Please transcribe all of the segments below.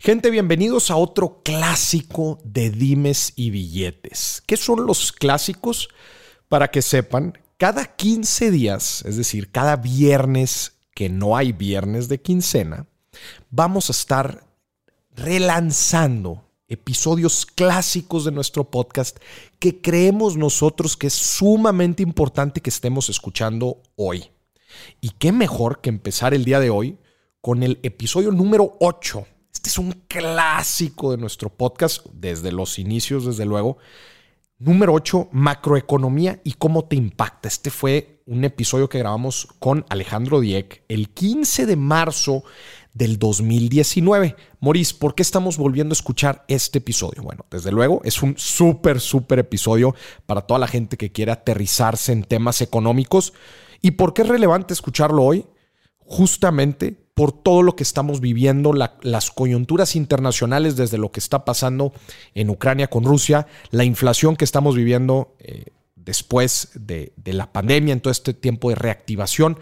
Gente, bienvenidos a otro clásico de dimes y billetes. ¿Qué son los clásicos? Para que sepan, cada 15 días, es decir, cada viernes que no hay viernes de quincena, vamos a estar relanzando episodios clásicos de nuestro podcast que creemos nosotros que es sumamente importante que estemos escuchando hoy. Y qué mejor que empezar el día de hoy con el episodio número 8 este es un clásico de nuestro podcast desde los inicios, desde luego. Número 8, macroeconomía y cómo te impacta. Este fue un episodio que grabamos con Alejandro Dieck el 15 de marzo del 2019. Moris, ¿por qué estamos volviendo a escuchar este episodio? Bueno, desde luego es un súper, súper episodio para toda la gente que quiere aterrizarse en temas económicos. ¿Y por qué es relevante escucharlo hoy? Justamente por todo lo que estamos viviendo, las coyunturas internacionales desde lo que está pasando en Ucrania con Rusia, la inflación que estamos viviendo eh, después de, la pandemia, en todo este tiempo de reactivación.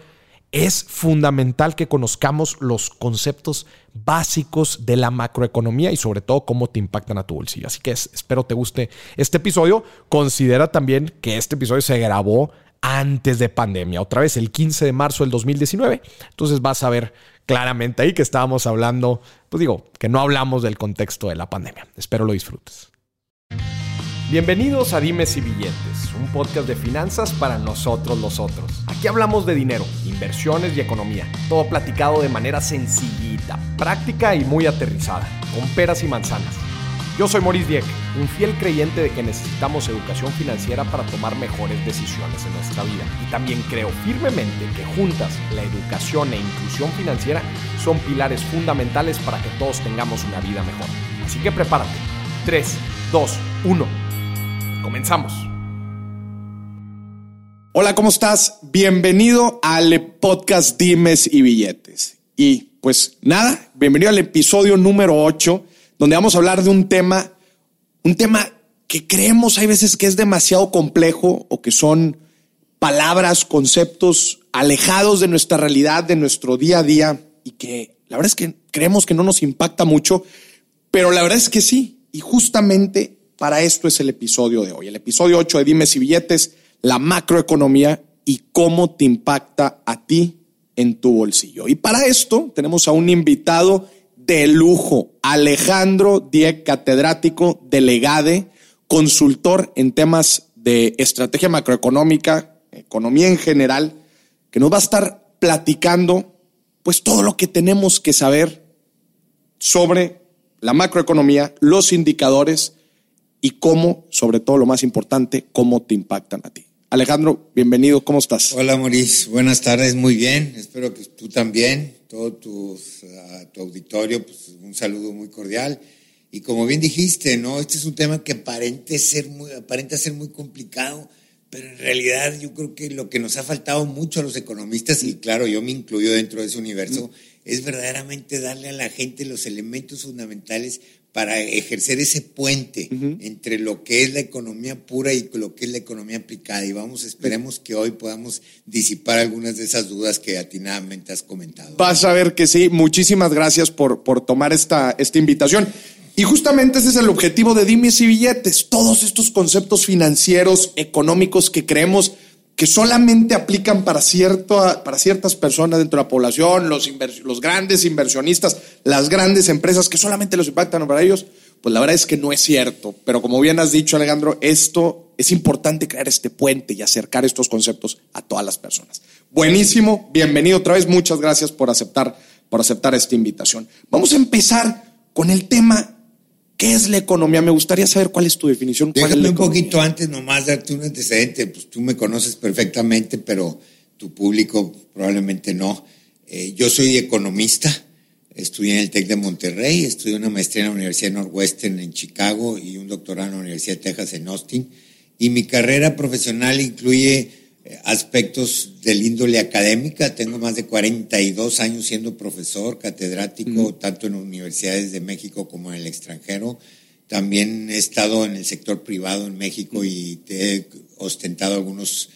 Es fundamental que conozcamos los conceptos básicos de la macroeconomía y sobre todo cómo te impactan a tu bolsillo. Así que espero te guste este episodio. Considera también que este episodio se grabó antes de pandemia, otra vez el 15 de marzo del 2019. Entonces vas a ver claramente ahí que estábamos hablando, pues digo, que no hablamos del contexto de la pandemia. Espero lo disfrutes. Bienvenidos a Dimes y Billetes, un podcast de finanzas para nosotros los otros. Aquí hablamos de dinero, inversiones y economía, todo platicado de manera sencillita, práctica y muy aterrizada, con peras y manzanas. Yo soy Maurice Dieck, un fiel creyente de que necesitamos educación financiera para tomar mejores decisiones en nuestra vida. Y también creo firmemente que juntas la educación e inclusión financiera son pilares fundamentales para que todos tengamos una vida mejor. Así que prepárate. 3, 2, 1. Comenzamos. Hola, ¿cómo estás? Bienvenido al podcast Dimes y Billetes. Y pues nada, bienvenido al episodio número 8 donde vamos a hablar de un tema, un tema que creemos hay veces que es demasiado complejo o que son palabras, conceptos alejados de nuestra realidad, de nuestro día a día y que la verdad es que creemos que no nos impacta mucho, pero la verdad es que sí. Y justamente para esto es el episodio de hoy. El episodio 8 de Dimes y Billetes, la macroeconomía y cómo te impacta a ti en tu bolsillo. Y para esto tenemos a un invitado de lujo. Alejandro Dieck, catedrático, delegade, consultor en temas de estrategia macroeconómica, economía en general, que nos va a estar platicando pues todo lo que tenemos que saber sobre la macroeconomía, los indicadores y cómo, sobre todo lo más importante, cómo te impactan a ti. Alejandro, bienvenido, ¿cómo estás? Hola Maurice, buenas tardes, muy bien, espero que tú también todo tu, tu auditorio, pues un saludo muy cordial. Y como bien dijiste, ¿no? Este es un tema que aparente ser muy, aparenta ser muy complicado, pero en realidad yo creo que lo que nos ha faltado mucho a los economistas, y claro, yo me incluyo dentro de ese universo, es verdaderamente darle a la gente los elementos fundamentales para ejercer ese puente entre lo que es la economía pura y lo que es la economía aplicada. Y vamos, esperemos que hoy podamos disipar algunas de esas dudas que atinadamente has comentado. Vas a ver que sí. Muchísimas gracias por, por tomar esta, esta invitación. Y justamente ese es el objetivo de Dimes y Billetes. Todos estos conceptos financieros, económicos que creemos que solamente aplican para, cierto, para ciertas personas dentro de la población, los, grandes inversionistas, las grandes empresas que solamente los impactan para ellos, pues la verdad es que no es cierto. Pero como bien has dicho, Alejandro, esto es importante crear este puente y acercar estos conceptos a todas las personas. Buenísimo, bienvenido otra vez, muchas gracias por aceptar, por aceptar esta invitación. Vamos a empezar con el tema ¿Qué es la economía? Me gustaría saber cuál es tu definición. Déjame un poquito antes nomás darte un antecedente. Pues tú me conoces perfectamente, pero tu público probablemente no. Eh, yo soy economista, estudié en el TEC de Monterrey, estudié una maestría en la Universidad Northwestern en Chicago y un doctorado en la Universidad de Texas en Austin. Y mi carrera profesional incluye aspectos del índole académica. Tengo más de 42 años siendo profesor, catedrático, tanto en universidades de México como en el extranjero. También he estado en el sector privado en México y he ostentado algunos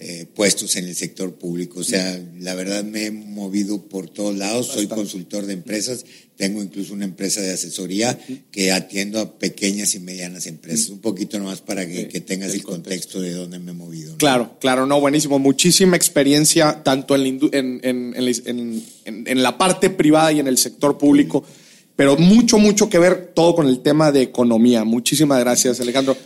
eh, puestos en el sector público. O sea, la verdad me he movido por todos lados, soy consultor de empresas, tengo incluso una empresa de asesoría que atiendo a pequeñas y medianas empresas. Un poquito nomás para que, tengas el contexto de dónde me he movido. Claro, claro, no, buenísimo. Muchísima experiencia tanto en la, parte privada y en el sector público, pero mucho, mucho que ver todo con el tema de economía. Muchísimas gracias, Alejandro.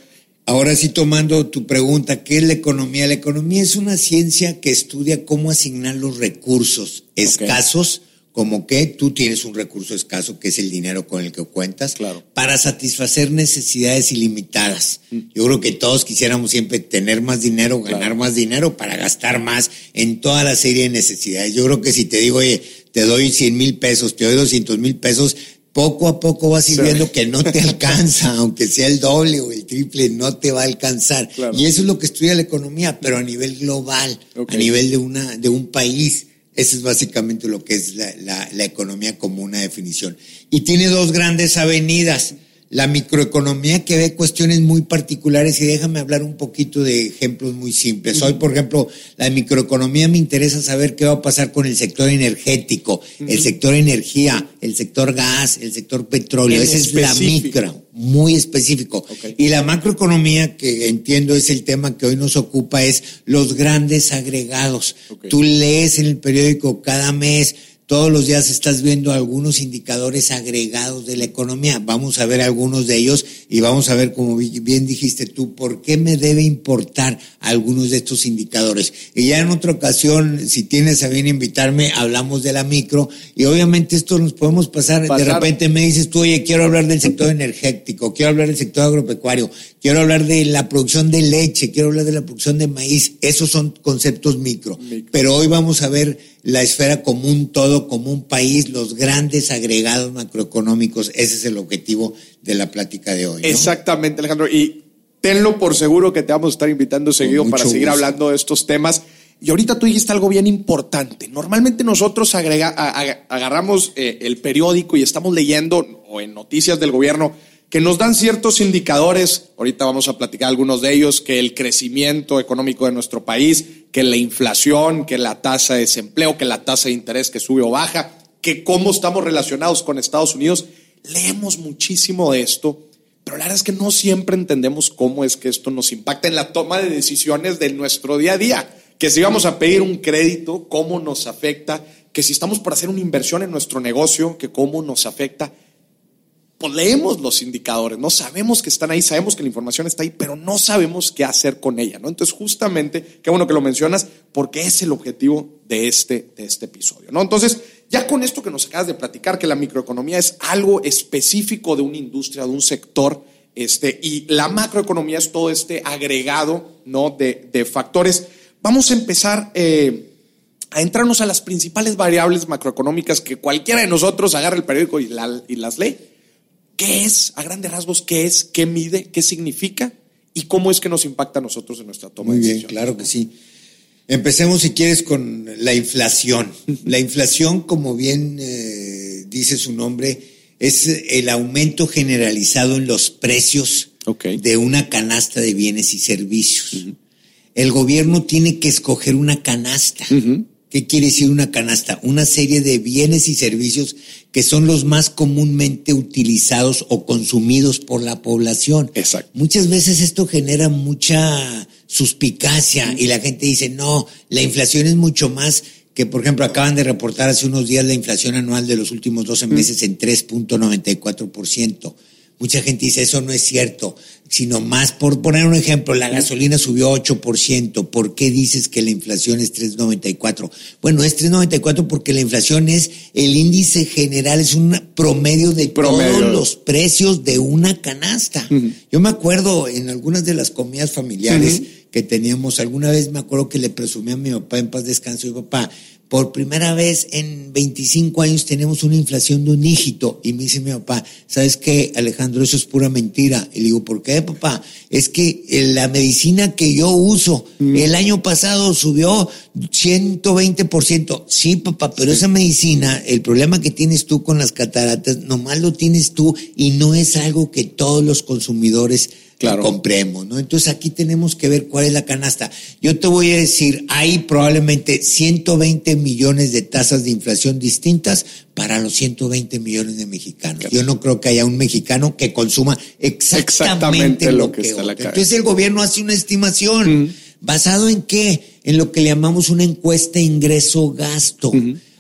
Ahora sí, tomando tu pregunta, ¿qué es la economía? La economía es una ciencia que estudia cómo asignar los recursos escasos, como que tú tienes un recurso escaso, que es el dinero con el que cuentas, para satisfacer necesidades ilimitadas. Mm. Yo creo que todos quisiéramos siempre tener más dinero, ganar más dinero para gastar más en toda la serie de necesidades. Yo creo que si te digo, oye, te doy 100 mil pesos, te doy 200 mil pesos, poco a poco vas a viendo que no te alcanza, aunque sea el doble o el triple, no te va a alcanzar. Y eso es lo que estudia la economía, pero a nivel global, a nivel de, una, de un país. Eso es básicamente lo que es la, la, la economía como una definición. Y tiene dos grandes avenidas la microeconomía que ve cuestiones muy particulares y déjame hablar un poquito de ejemplos muy simples. Hoy, por ejemplo, la microeconomía me interesa saber qué va a pasar con el sector energético, el sector energía, el sector gas, el sector petróleo. Esa es la micro, muy específico. Y la macroeconomía, que entiendo es el tema que hoy nos ocupa, es los grandes agregados. Tú lees en el periódico cada mes todos los días estás viendo algunos indicadores agregados de la economía. Vamos a ver algunos de ellos y vamos a ver, como bien dijiste tú, por qué me debe importar algunos de estos indicadores. Y ya en otra ocasión, si tienes a bien invitarme, hablamos de la micro y obviamente esto nos podemos pasar. De repente me dices tú, oye, quiero hablar del sector energético, quiero hablar del sector agropecuario, quiero hablar de la producción de leche, quiero hablar de la producción de maíz. Esos son conceptos micro. Pero hoy vamos a ver la esfera común, todo como un país, los grandes agregados macroeconómicos. Ese es el objetivo de la plática de hoy. Exactamente, Alejandro. Y tenlo por seguro que te vamos a estar invitando seguido para seguir hablando de estos temas. Y ahorita tú dijiste algo bien importante. Normalmente nosotros agarramos eh, el periódico y estamos leyendo o en noticias del gobierno que nos dan ciertos indicadores, ahorita vamos a platicar algunos de ellos, que el crecimiento económico de nuestro país, que la inflación, que la tasa de desempleo, que la tasa de interés que sube o baja, que cómo estamos relacionados con Estados Unidos. Leemos muchísimo de esto, pero la verdad es que no siempre entendemos cómo es que esto nos impacta en la toma de decisiones de nuestro día a día. Que si vamos a pedir un crédito, cómo nos afecta, que si estamos por hacer una inversión en nuestro negocio, que cómo nos afecta pues leemos los indicadores, no sabemos que están ahí, sabemos que la información está ahí, pero no sabemos qué hacer con ella, ¿no? Entonces, justamente, qué bueno que lo mencionas, porque es el objetivo de este, de este episodio, ¿no? Entonces, ya con esto que nos acabas de platicar, que la microeconomía es algo específico de una industria, de un sector, este, y la macroeconomía es todo este agregado, ¿no? De, factores. Vamos a empezar eh, a entrarnos a las principales variables macroeconómicas que cualquiera de nosotros agarra el periódico y, y las lee ¿Qué es, a grandes rasgos, qué es, qué mide, qué significa y cómo es que nos impacta a nosotros en nuestra toma Muy de decisión? Muy bien, claro que sí. Empecemos, si quieres, con la inflación. La inflación, como bien eh, dice su nombre, es el aumento generalizado en los precios de una canasta de bienes y servicios. El gobierno tiene que escoger una canasta. ¿Qué quiere decir una canasta? Una serie de bienes y servicios que son los más comúnmente utilizados o consumidos por la población. Exacto. Muchas veces esto genera mucha suspicacia y la gente dice, no, la inflación es mucho más que, por ejemplo, acaban de reportar hace unos días la inflación anual de los últimos 12 meses en 3.94%. Mucha gente dice, eso no es cierto, sino más, por poner un ejemplo, la gasolina subió 8%, ¿por qué dices que la inflación es 3,94? Bueno, es 3,94 porque la inflación es el índice general, es un promedio de todos los precios de una canasta. Yo me acuerdo en algunas de las comidas familiares que teníamos, alguna vez me acuerdo que le presumí a mi papá en paz descanso, y papá, por primera vez en 25 años tenemos una inflación de un dígito. Y me dice mi papá, ¿sabes qué, Alejandro? Eso es pura mentira. Y le digo, ¿por qué, papá? Es que eh, la medicina que yo uso mm. el año pasado subió 120%. Sí, papá, pero esa medicina, el problema que tienes tú con las cataratas, nomás lo tienes tú y no es algo que todos los consumidores claro. compremos, ¿no? Entonces aquí tenemos que ver cuál es la canasta. Yo te voy a decir, hay probablemente 120 millones de tasas de inflación distintas para los 120 millones de mexicanos. Yo no creo que haya un mexicano que consuma exactamente, lo, que, está la Entonces el gobierno hace una estimación. ¿Basado en qué? En lo que le llamamos una encuesta ingreso-gasto.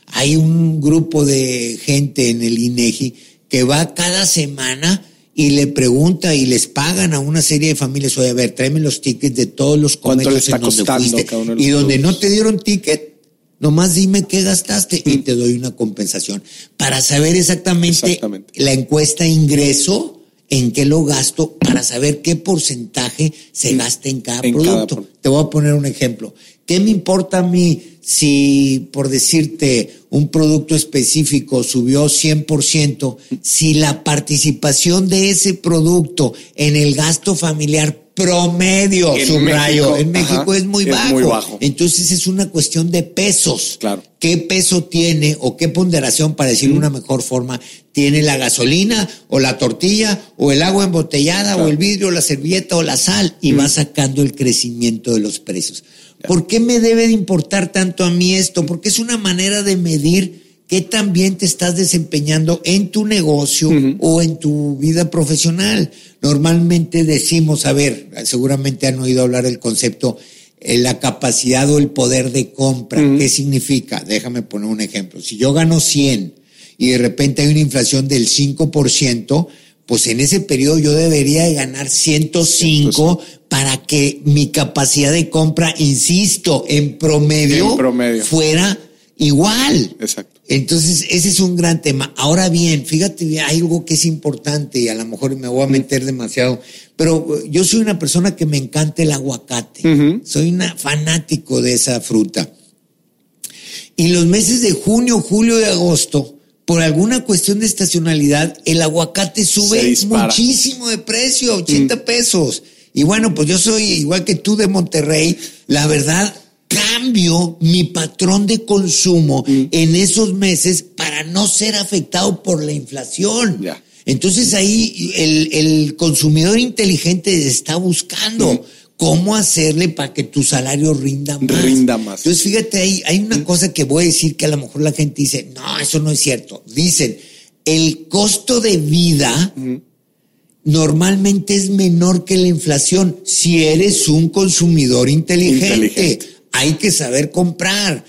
Hay un grupo de gente en el INEGI que va cada semana y le pregunta y les pagan a una serie de familias, oye, a ver, tráeme los tickets de todos los comercios en donde fuiste. Y donde no te dieron ticket, nomás dime qué gastaste y te doy una compensación. Para saber exactamente, la encuesta ingreso, en qué lo gasto, para saber qué porcentaje se gasta en cada producto. Te voy a poner un ejemplo. ¿Qué me importa a mí si, por decirte, un producto específico subió 100%, si la participación de ese producto en el gasto familiar promedio, en subrayo, en México es, muy, bajo. muy bajo. Entonces es una cuestión de pesos. Claro. ¿Qué peso tiene o qué ponderación, para decirlo de una mejor forma, tiene la gasolina o la tortilla o el agua embotellada o el vidrio o la servilleta o la sal? Y va sacando el crecimiento de los precios. ¿Por qué me debe de importar tanto a mí esto? Porque es una manera de medir qué tan bien te estás desempeñando en tu negocio o en tu vida profesional. Normalmente decimos, a ver, seguramente han oído hablar del concepto eh, la capacidad o el poder de compra. ¿Qué significa? Déjame poner un ejemplo. Si yo gano 100 y de repente hay una inflación del 5%, pues en ese periodo yo debería de ganar 105 para que mi capacidad de compra, insisto, en promedio, fuera igual. Exacto. Entonces, ese es un gran tema. Ahora bien, fíjate, hay algo que es importante y a lo mejor me voy a meter demasiado, pero yo soy una persona que me encanta el aguacate. Soy una fanático de esa fruta. Y los meses de junio, julio y agosto, por alguna cuestión de estacionalidad, el aguacate sube muchísimo de precio, 80 pesos. Y bueno, pues yo soy igual que tú de Monterrey. La verdad, cambio mi patrón de consumo mm. en esos meses para no ser afectado por la inflación. Entonces ahí el, consumidor inteligente está buscando. Mm. ¿Cómo hacerle para que tu salario rinda más? Rinda más. Entonces, fíjate, ahí hay una mm. cosa que voy a decir que a lo mejor la gente dice, no, eso no es cierto. Dicen, el costo de vida normalmente es menor que la inflación si eres un consumidor inteligente. Hay que saber comprar.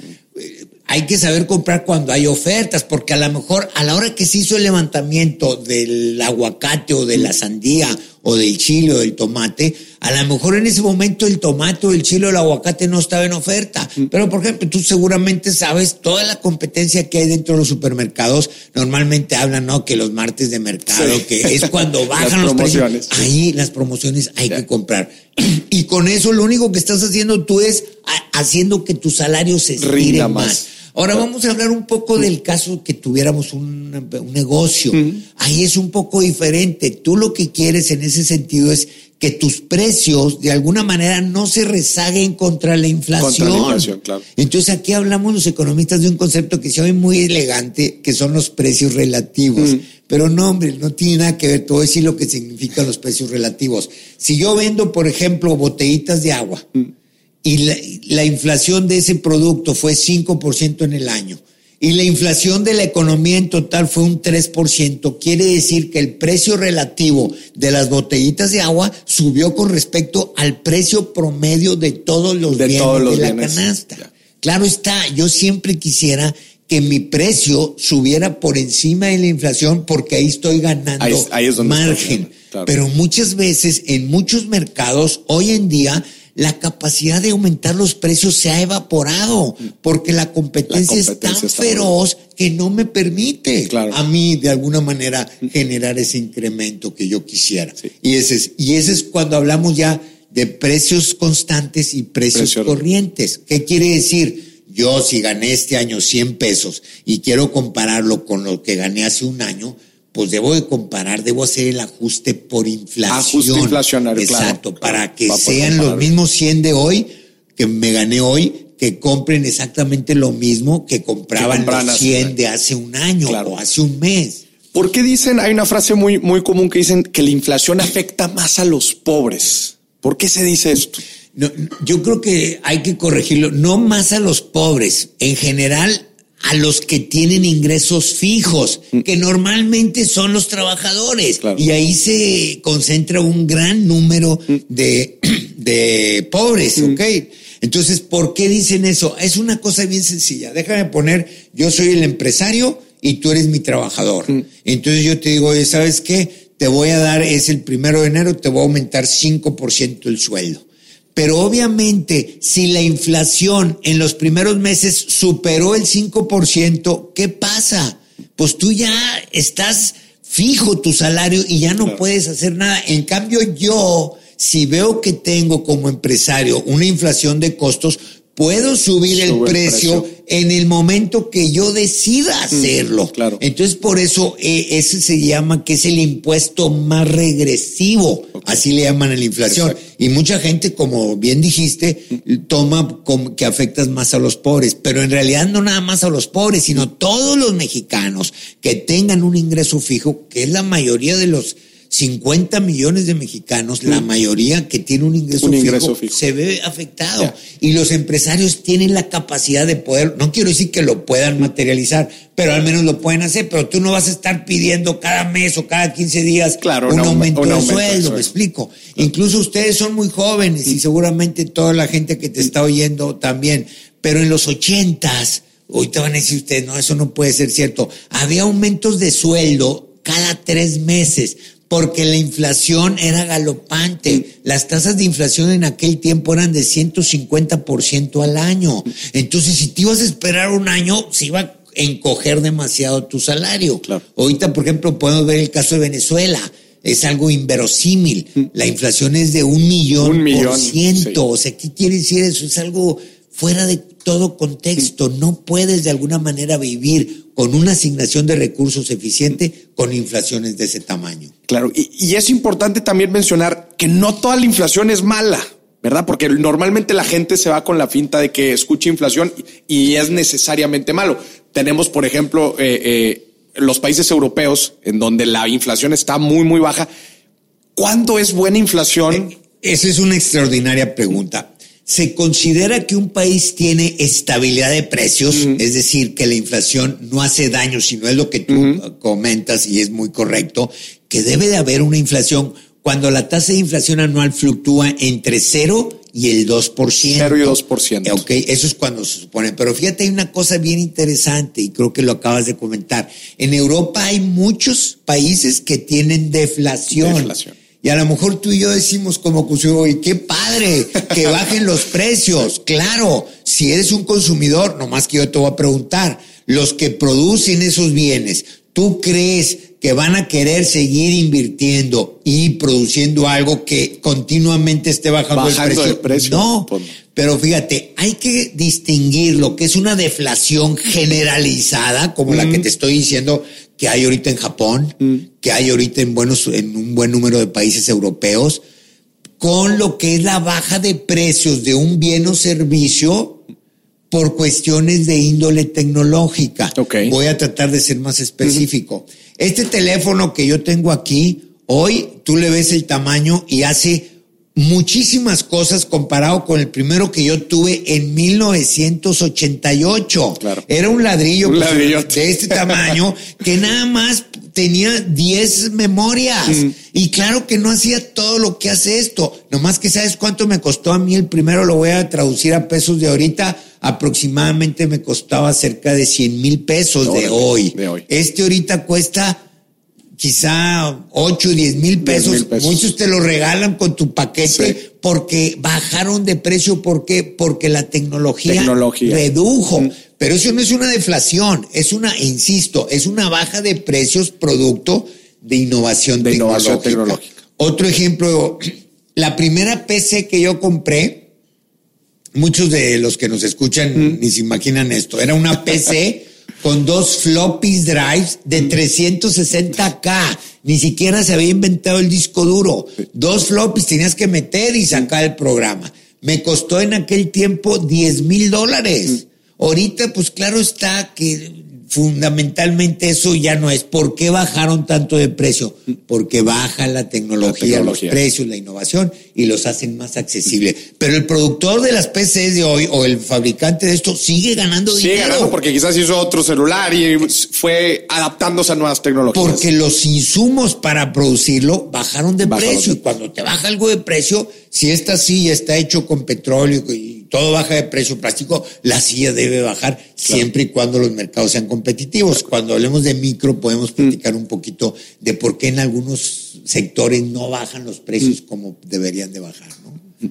Hay que saber comprar cuando hay ofertas, porque a lo mejor a la hora que se hizo el levantamiento del aguacate o de la sandía o del chile o del tomate, a lo mejor en ese momento el tomate, el chile o el aguacate no estaba en oferta. Mm. Pero, por ejemplo, tú seguramente sabes toda la competencia que hay dentro de los supermercados. Normalmente hablan, ¿no? Que los martes de mercado, que es cuando bajan los precios. Ahí las promociones hay que comprar. Y con eso lo único que estás haciendo tú es haciendo que tu salario se estire más. Ahora vamos a hablar un poco del caso que tuviéramos un, negocio. Ahí es un poco diferente. Tú lo que quieres en ese sentido es que tus precios de alguna manera no se rezaguen contra la inflación. Contra la inflación, claro. Entonces aquí hablamos los economistas de un concepto que se oye muy elegante, que son los precios relativos. Pero no, hombre, no tiene nada que ver. Te voy a decir lo que significan los precios relativos. Si yo vendo, por ejemplo, botellitas de agua y la, inflación de ese producto fue 5% en el año y la inflación de la economía en total fue un 3%, quiere decir que el precio relativo de las botellitas de agua subió con respecto al precio promedio de todos los de bienes de la canasta. Claro está, yo siempre quisiera que mi precio subiera por encima de la inflación porque ahí estoy ganando margen. Pero muchas veces en muchos mercados hoy en día la capacidad de aumentar los precios se ha evaporado porque la competencia, es tan feroz que no me permite a mí de alguna manera generar ese incremento que yo quisiera. Y, ese es, y ese es cuando hablamos ya de precios constantes y precios corrientes. ¿Qué quiere decir? Yo si gané este año 100 pesos y quiero compararlo con lo que gané hace un año, pues debo de comparar, debo hacer el ajuste por inflación. Ajuste inflacionario, Exacto, para que sean los mismos 100 de hoy que me gané hoy, que compren exactamente lo mismo que compraban los 100 de hace un año o hace un mes. ¿Por qué dicen, hay una frase muy, muy común que dicen que la inflación afecta más a los pobres? ¿Por qué se dice esto? yo creo que hay que corregirlo, no más a los pobres, en general a los que tienen ingresos fijos, mm. que normalmente son los trabajadores. Y ahí se concentra un gran número mm. de, de pobres, mm. ¿ok? Entonces, ¿por qué dicen eso? Es una cosa bien sencilla. Déjame poner, yo soy el empresario y tú eres mi trabajador. Entonces yo te digo, ¿sabes qué? Te voy a dar, es el primero de enero, te voy a aumentar 5% el sueldo. Pero obviamente, si la inflación en los primeros meses superó el 5%, ¿qué pasa? Pues tú ya estás fijo tu salario y ya no puedes hacer nada. En cambio, yo, si veo que tengo como empresario una inflación de costos, puedo subir el, precio en el momento que yo decida mm, hacerlo. claro. Entonces, por eso eh, ese se llama que es el impuesto más regresivo. Así le llaman a la inflación. Y mucha gente, como bien dijiste, toma como que afectas más a los pobres. Pero en realidad no nada más a los pobres, sino todos los mexicanos que tengan un ingreso fijo, que es la mayoría de los 50 millones de mexicanos, la mayoría que tiene un ingreso, fijo, se ve afectado. Y los empresarios tienen la capacidad de poder, no quiero decir que lo puedan materializar, pero al menos lo pueden hacer, pero tú no vas a estar pidiendo cada mes o cada 15 días un, aumento, de sueldo, me explico. Incluso ustedes son muy jóvenes y seguramente toda la gente que te está oyendo también, pero en los ochentas, te van a decir ustedes, no, eso no puede ser cierto, había aumentos de sueldo cada tres meses porque la inflación era galopante. Las tasas de inflación en aquel tiempo eran de 150% al año. Entonces, si te ibas a esperar un año, se iba a encoger demasiado tu salario. Ahorita, por ejemplo, podemos ver el caso de Venezuela. Es algo inverosímil. Mm. La inflación es de un millón, por ciento. O sea, ¿qué quiere decir eso? Es algo fuera de todo contexto. No puedes de alguna manera vivir con una asignación de recursos eficiente con inflaciones de ese tamaño. Claro, y, es importante también mencionar que no toda la inflación es mala. ¿verdad? Porque normalmente la gente se va con la finta de que escucha inflación y es necesariamente malo. Tenemos, por ejemplo, eh, eh, los países europeos en donde la inflación está muy, muy baja. ¿Cuándo es buena inflación? Esa es una extraordinaria pregunta se considera que un país tiene estabilidad de precios, es decir, que la inflación no hace daño, sino es lo que tú comentas y es muy correcto, que debe de haber una inflación cuando la tasa de inflación anual fluctúa entre 0 y el 2%. 0 y 2%. Ok, eso es cuando se supone. Pero fíjate, hay una cosa bien interesante y creo que lo acabas de comentar. En Europa hay muchos países que tienen deflación. deflación. Y a lo mejor tú y yo decimos como y qué padre que bajen los precios. Claro, si eres un consumidor, nomás que yo te voy a preguntar, los que producen esos bienes, ¿tú crees que van a querer seguir invirtiendo y produciendo algo que continuamente esté bajando, el precio? No, pues pero fíjate, hay que distinguir lo que es una deflación generalizada, como la que te estoy diciendo, que hay ahorita en Japón, mm. que hay ahorita en, buenos, en un buen número de países europeos, con lo que es la baja de precios de un bien o servicio por cuestiones de índole tecnológica. Voy a tratar de ser más específico. Este teléfono que yo tengo aquí, hoy tú le ves el tamaño y hace muchísimas cosas comparado con el primero que yo tuve en 1988. Claro. Era un ladrillo, un pues, de este tamaño que nada más tenía 10 memorias. Mm. Y claro que no hacía todo lo que hace esto. Nomás que sabes cuánto me costó a mí el primero, lo voy a traducir a pesos de ahorita. Aproximadamente me costaba cerca de 100 mil pesos de hoy. de hoy. Este ahorita cuesta quizá 8, 10 mil pesos. Muchos te lo regalan con tu paquete porque bajaron de precio. ¿Por qué? Porque la tecnología, redujo. Mm. Pero eso no es una deflación, es una, insisto, es una baja de precios producto de innovación, de Innovación tecnológica. Otro ejemplo, la primera PC que yo compré, muchos de los que nos escuchan mm. ni se imaginan esto, era una PC con dos floppy drives de 360K. Ni siquiera se había inventado el disco duro. Dos floppies tenías que meter y sacar el programa. Me costó en aquel tiempo 10 mil dólares. Ahorita, pues claro está que fundamentalmente eso ya no es. ¿Por qué bajaron tanto de precio? Porque baja la tecnología, los precios, la innovación y los hacen más accesibles. Pero el productor de las PCs de hoy o el fabricante de esto sigue ganando sigue dinero. Ganando porque quizás hizo otro celular y fue adaptándose a nuevas tecnologías. Porque los insumos para producirlo bajaron de precio. Y cuando te baja algo de precio, si esta silla está hecho con petróleo y todo baja de precio plástico, la silla debe bajar siempre y cuando los mercados sean competitivos. Cuando hablemos de micro, podemos mm. platicar un poquito de por qué en algunos sectores no bajan los precios mm. como deberían de bajar. ¿no?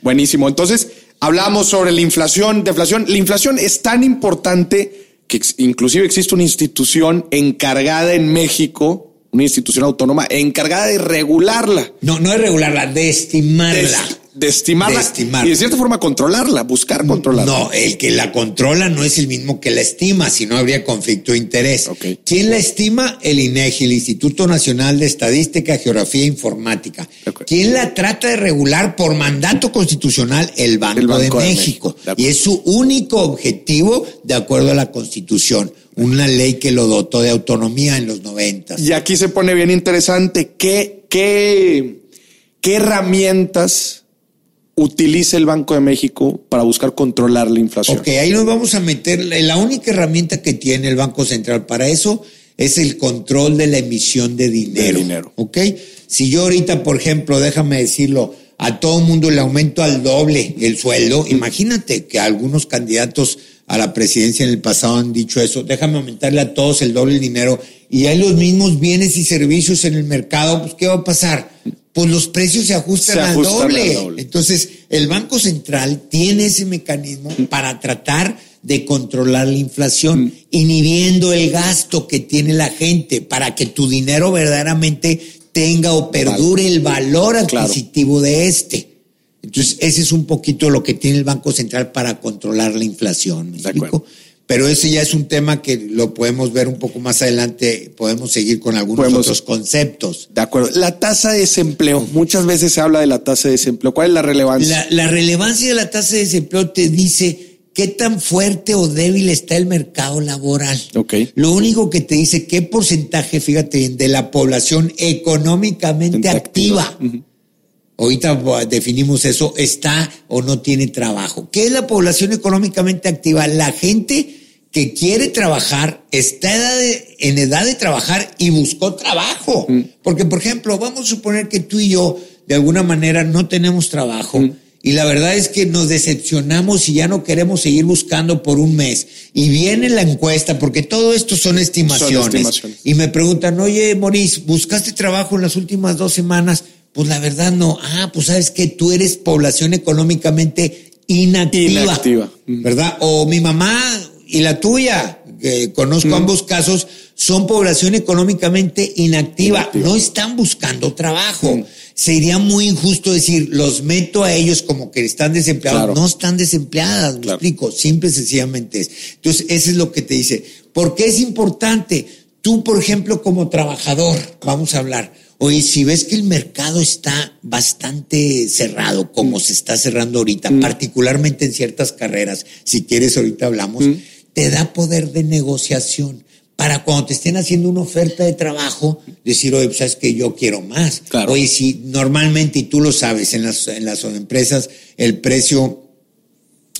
Buenísimo. Entonces, hablamos sobre la inflación, deflación. La inflación es tan importante que inclusive existe una institución encargada en México una institución autónoma encargada de regularla. No, no de regularla, de estimarla de estimarla y de cierta forma controlarla, buscar controlarla. No, el que la controla no es el mismo que la estima, si no habría conflicto de interés. ¿Quién la estima? El INEGI, el Instituto Nacional de Estadística, Geografía e Informática. ¿Quién la trata de regular por mandato constitucional? El Banco, de, México. y es su único objetivo de acuerdo a la Constitución una ley que lo dotó de autonomía en los 90. Y aquí se pone bien interesante qué, qué, qué herramientas utiliza el Banco de México para buscar controlar la inflación. Ok, ahí nos vamos a meter. La única herramienta que tiene el Banco Central para eso es el control de la emisión de dinero. dinero. Ok, si yo ahorita, por ejemplo, déjame decirlo, a todo mundo le aumento al doble el sueldo, imagínate que algunos candidatos a la presidencia en el pasado han dicho eso, déjame aumentarle a todos el doble el dinero y hay los mismos bienes y servicios en el mercado, pues ¿qué va a pasar? Pues los precios se ajustan, al, doble. Entonces, el Banco Central tiene ese mecanismo para tratar de controlar la inflación, mm. inhibiendo el gasto que tiene la gente para que tu dinero verdaderamente tenga o perdure el valor adquisitivo de este. Entonces, ese es un poquito lo que tiene el Banco Central para controlar la inflación. ¿me pero ese ya es un tema que lo podemos ver un poco más adelante, podemos seguir con algunos otros conceptos. De acuerdo. La tasa de desempleo, muchas veces se habla de la tasa de desempleo. ¿Cuál es la relevancia? La, relevancia de la tasa de desempleo te dice qué tan fuerte o débil está el mercado laboral. Okay. Lo único que te dice qué porcentaje, fíjate bien, de la población económicamente activa ahorita definimos eso, está o no tiene trabajo. ¿Qué es la población económicamente activa? La gente que quiere trabajar, está en edad de trabajar y buscó trabajo. Mm. Porque, por ejemplo, vamos a suponer que tú y yo, de alguna manera, no tenemos trabajo. Mm. Y la verdad es que nos decepcionamos y ya no queremos seguir buscando por un mes. Y viene la encuesta, porque todo esto son estimaciones. Son estimaciones. Y me preguntan, oye, Maurice, ¿buscaste trabajo en las últimas dos semanas? Pues la verdad no. Ah, pues sabes que tú eres población económicamente inactiva. Inactiva. ¿Verdad? O mi mamá y la tuya, que conozco ambos casos, son población económicamente inactiva. No están buscando trabajo. Sería muy injusto decir, los meto a ellos como que están desempleados. No están desempleadas, me explico. Simple y sencillamente es. Entonces, eso es lo que te dice. ¿Por qué es importante? Tú, por ejemplo, como trabajador, vamos a hablar Oye, si ves que el mercado está bastante cerrado, como se está cerrando ahorita, mm. particularmente en ciertas carreras, si quieres ahorita hablamos, mm. Te da poder de negociación para cuando te estén haciendo una oferta de trabajo, decir, oye, pues sabes que yo quiero más. Oye, si normalmente, y tú lo sabes, en las, en las empresas el precio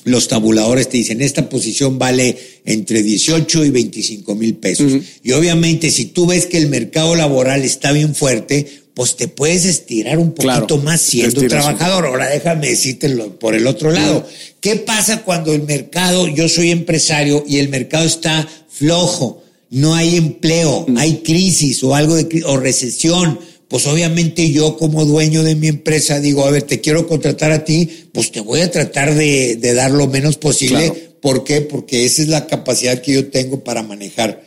los tabuladores te dicen, esta posición vale entre 18 y 25 mil pesos. Y obviamente si tú ves que el mercado laboral está bien fuerte, pues te puedes estirar un poquito más siendo trabajador. Ahora déjame decirte por el otro lado. ¿Qué pasa cuando el mercado, yo soy empresario y el mercado está flojo? No hay empleo, hay crisis o algo de o recesión pues obviamente yo como dueño de mi empresa digo, a ver, te quiero contratar a ti, pues te voy a tratar de, dar lo menos posible. ¿Por qué? Porque esa es la capacidad que yo tengo para manejar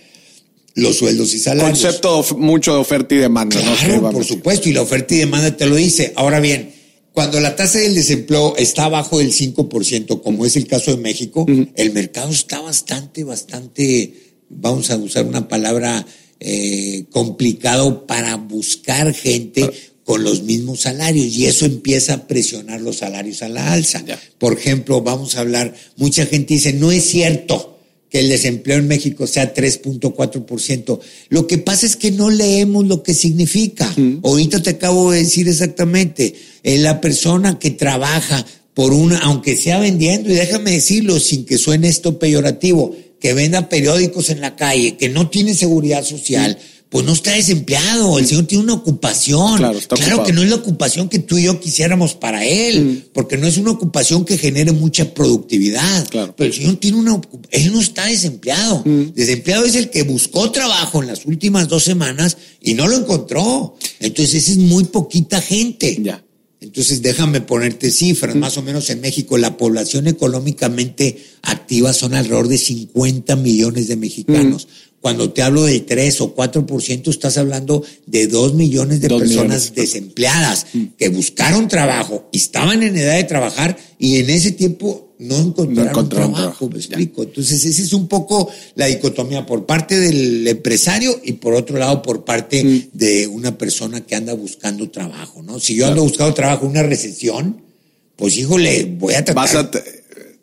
los sueldos y salarios. Concepto mucho de oferta y demanda. Claro, por supuesto, y la oferta y demanda te lo dice. Ahora bien, cuando la tasa del desempleo está abajo del 5%, como es el caso de México, el mercado está bastante, bastante, vamos a usar una palabra eh, complicado para buscar gente con los mismos salarios y eso empieza a presionar los salarios a la alza. Por ejemplo, vamos a hablar, mucha gente dice, no es cierto que el desempleo en México sea 3.4%. Lo que pasa es que no leemos lo que significa. Ahorita te acabo de decir exactamente, eh, la persona que trabaja por una, aunque sea vendiendo, y déjame decirlo sin que suene esto peyorativo, que venda periódicos en la calle, que no tiene seguridad social, pues no está desempleado, el señor tiene una ocupación. Claro, que no es la ocupación que tú y yo quisiéramos para él, mm. porque no es una ocupación que genere mucha productividad. Pero el señor tiene una él no está desempleado. Mm. Desempleado es el que buscó trabajo en las últimas dos semanas y no lo encontró. Entonces, esa es muy poquita gente. Ya. Entonces, déjame ponerte cifras. Mm. Más o menos en México, la población económicamente activa son alrededor de 50 millones de mexicanos. Cuando te hablo de 3 o 4%, estás hablando de 2 millones de personas desempleadas mm. que buscaron trabajo y estaban en edad de trabajar y en ese tiempo no encontraron, trabajo, me explico. Entonces, esa es un poco la dicotomía por parte del empresario y por otro lado por parte mm. de una persona que anda buscando trabajo, ¿no? Si yo ando buscando trabajo en una recesión, pues híjole, voy a tratar...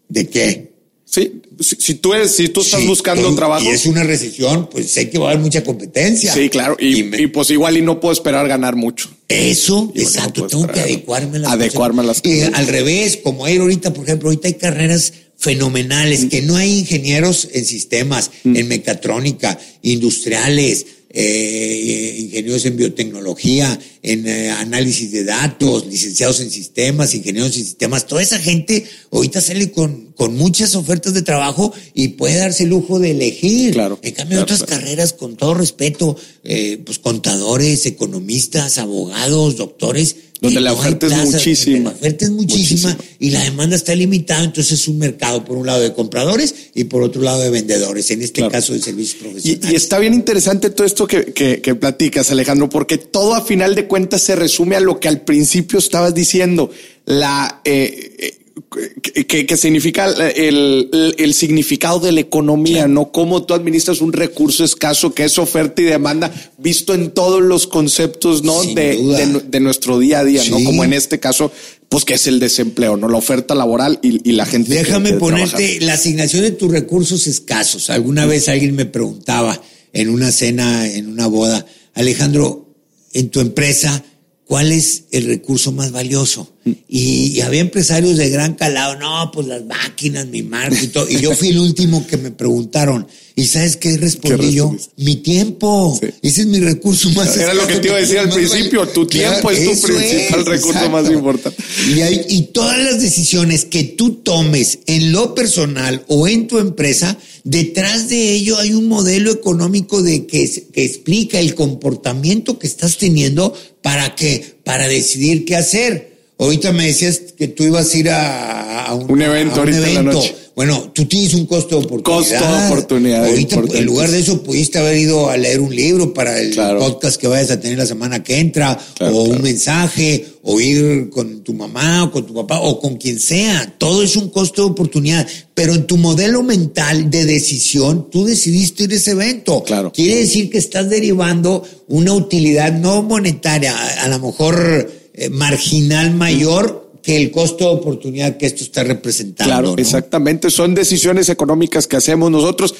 ¿De qué? Sí, si, tú eres, si tú estás buscando trabajo. Y es una recesión, pues sé que va a haber mucha competencia. Sí, claro. Y, pues igual y no puedo esperar ganar mucho. Eso, exacto. tengo que adecuarme a las Adecuarme a las cosas. al revés, como hay ahorita, por ejemplo, ahorita hay carreras fenomenales, mm. que no hay ingenieros en sistemas, mm. en mecatrónica, industriales, eh, ingenieros en biotecnología, en eh, análisis de datos, licenciados en sistemas, ingenieros en sistemas, toda esa gente ahorita sale con, con muchas ofertas de trabajo y puede darse el lujo de elegir. Claro. En cambio, otras carreras, con todo respeto, eh, pues contadores, economistas, abogados, doctores, donde la oferta es muchísima. La oferta es muchísima, y la demanda está limitada, entonces es un mercado por un lado de compradores y por otro lado de vendedores, en este caso de servicios profesionales. Y, está bien interesante todo esto que, que, platicas, Alejandro, porque todo a final de cuentas se resume a lo que al principio estabas diciendo, la... Eh, eh que, significa el, significado de la economía, ¿no? Cómo tú administras un recurso escaso que es oferta y demanda, visto en todos los conceptos, ¿no? De, nuestro día a día, ¿no? Como en este caso, pues que es el desempleo, ¿no? La oferta laboral y, la gente. Déjame ponerte la asignación de tus recursos escasos. Alguna vez alguien me preguntaba en una cena, en una boda, Alejandro, en tu empresa, ¿cuál es el recurso más valioso? Y, había empresarios de gran calado, no, pues las máquinas, mi marca y todo. Y yo fui el último que me preguntaron. ¿Y sabes qué respondí yo? Mi tiempo. Ese es mi recurso más Era lo que te iba a decir al principio. Tu tiempo es tu principal recurso más importante. Y, y todas las decisiones que tú tomes en lo personal o en tu empresa, detrás de ello hay un modelo económico de que, que explica el comportamiento que estás teniendo para que, para decidir qué hacer. Ahorita me decías que tú ibas a ir a, un, evento ahorita En la noche. Bueno, tú tienes un costo de oportunidad. Costo de oportunidad. Ahorita, en lugar de eso, pudiste haber ido a leer un libro para el podcast que vayas a tener la semana que entra, o un mensaje, o ir con tu mamá, o con tu papá, o con quien sea. Todo es un costo de oportunidad. Pero en tu modelo mental de decisión, tú decidiste ir a ese evento. Claro. Quiere decir que estás derivando una utilidad no monetaria, a lo mejor eh, marginal mayor que el costo de oportunidad que esto está representando. Claro, exactamente. Son decisiones económicas que hacemos nosotros.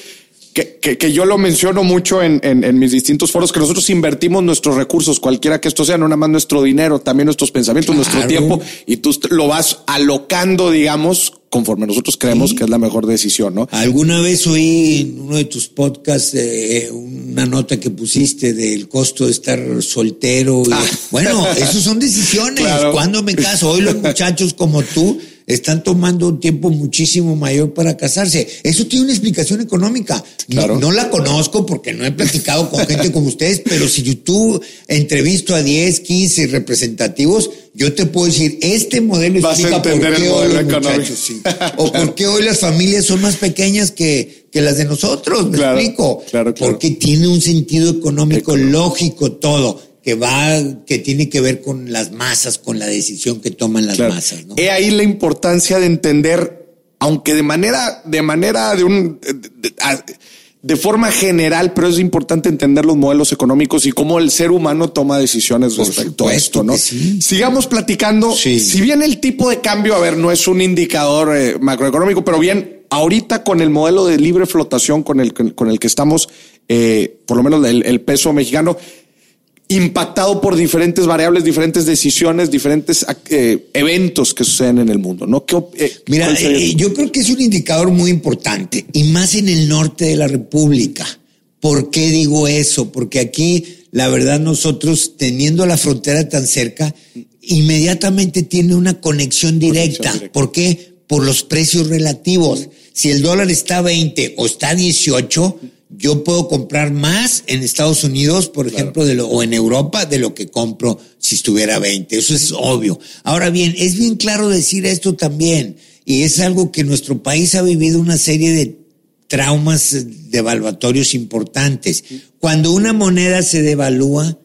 Que, que, yo lo menciono mucho en, en, mis distintos foros, que nosotros invertimos nuestros recursos, cualquiera que esto sea, no nada más nuestro dinero, también nuestros pensamientos, nuestro tiempo, y tú lo vas alocando, digamos, conforme nosotros creemos que es la mejor decisión, ¿no? Alguna vez oí en uno de tus podcasts eh, una nota que pusiste del costo de estar soltero. Ah. bueno, eso son decisiones. Cuando me caso, hoy los muchachos como tú están tomando un tiempo muchísimo mayor para casarse. Eso tiene una explicación económica. No, la conozco porque no he platicado con gente como ustedes, pero si tú entrevisto a 10, 15 representativos, yo te puedo decir, este modelo explica por qué hoy los muchachos, sí. o por qué hoy las familias son más pequeñas que, que las de nosotros, me explico. Porque tiene un sentido económico lógico todo que va, que tiene que ver con las masas, con la decisión que toman las masas. ¿no? He ahí la importancia de entender, aunque de manera, de manera de un, de forma general, pero es importante entender los modelos económicos y cómo el ser humano toma decisiones respecto a esto, ¿no? Sigamos platicando. Si bien el tipo de cambio, a ver, no es un indicador eh, macroeconómico, pero bien, ahorita con el modelo de libre flotación con el, con el que estamos, eh, por lo menos el peso mexicano, impactado por diferentes variables, diferentes decisiones, diferentes eh, eventos que suceden en el mundo. ¿no? Eh, Mira, eh, yo creo que es un indicador muy importante y más en el norte de la República. ¿Por qué digo eso? Porque aquí, la verdad, nosotros teniendo la frontera tan cerca, inmediatamente tiene una conexión directa. ¿Por qué? Por los precios relativos. Si el dólar está a 20 o está a 18, yo puedo comprar más en Estados Unidos, por ejemplo, de lo, o en Europa, de lo que compro si estuviera 20. Eso es obvio. Ahora bien, es bien claro decir esto también, y es algo que nuestro país ha vivido una serie de traumas devaluatorios importantes. Cuando una moneda se devalúa,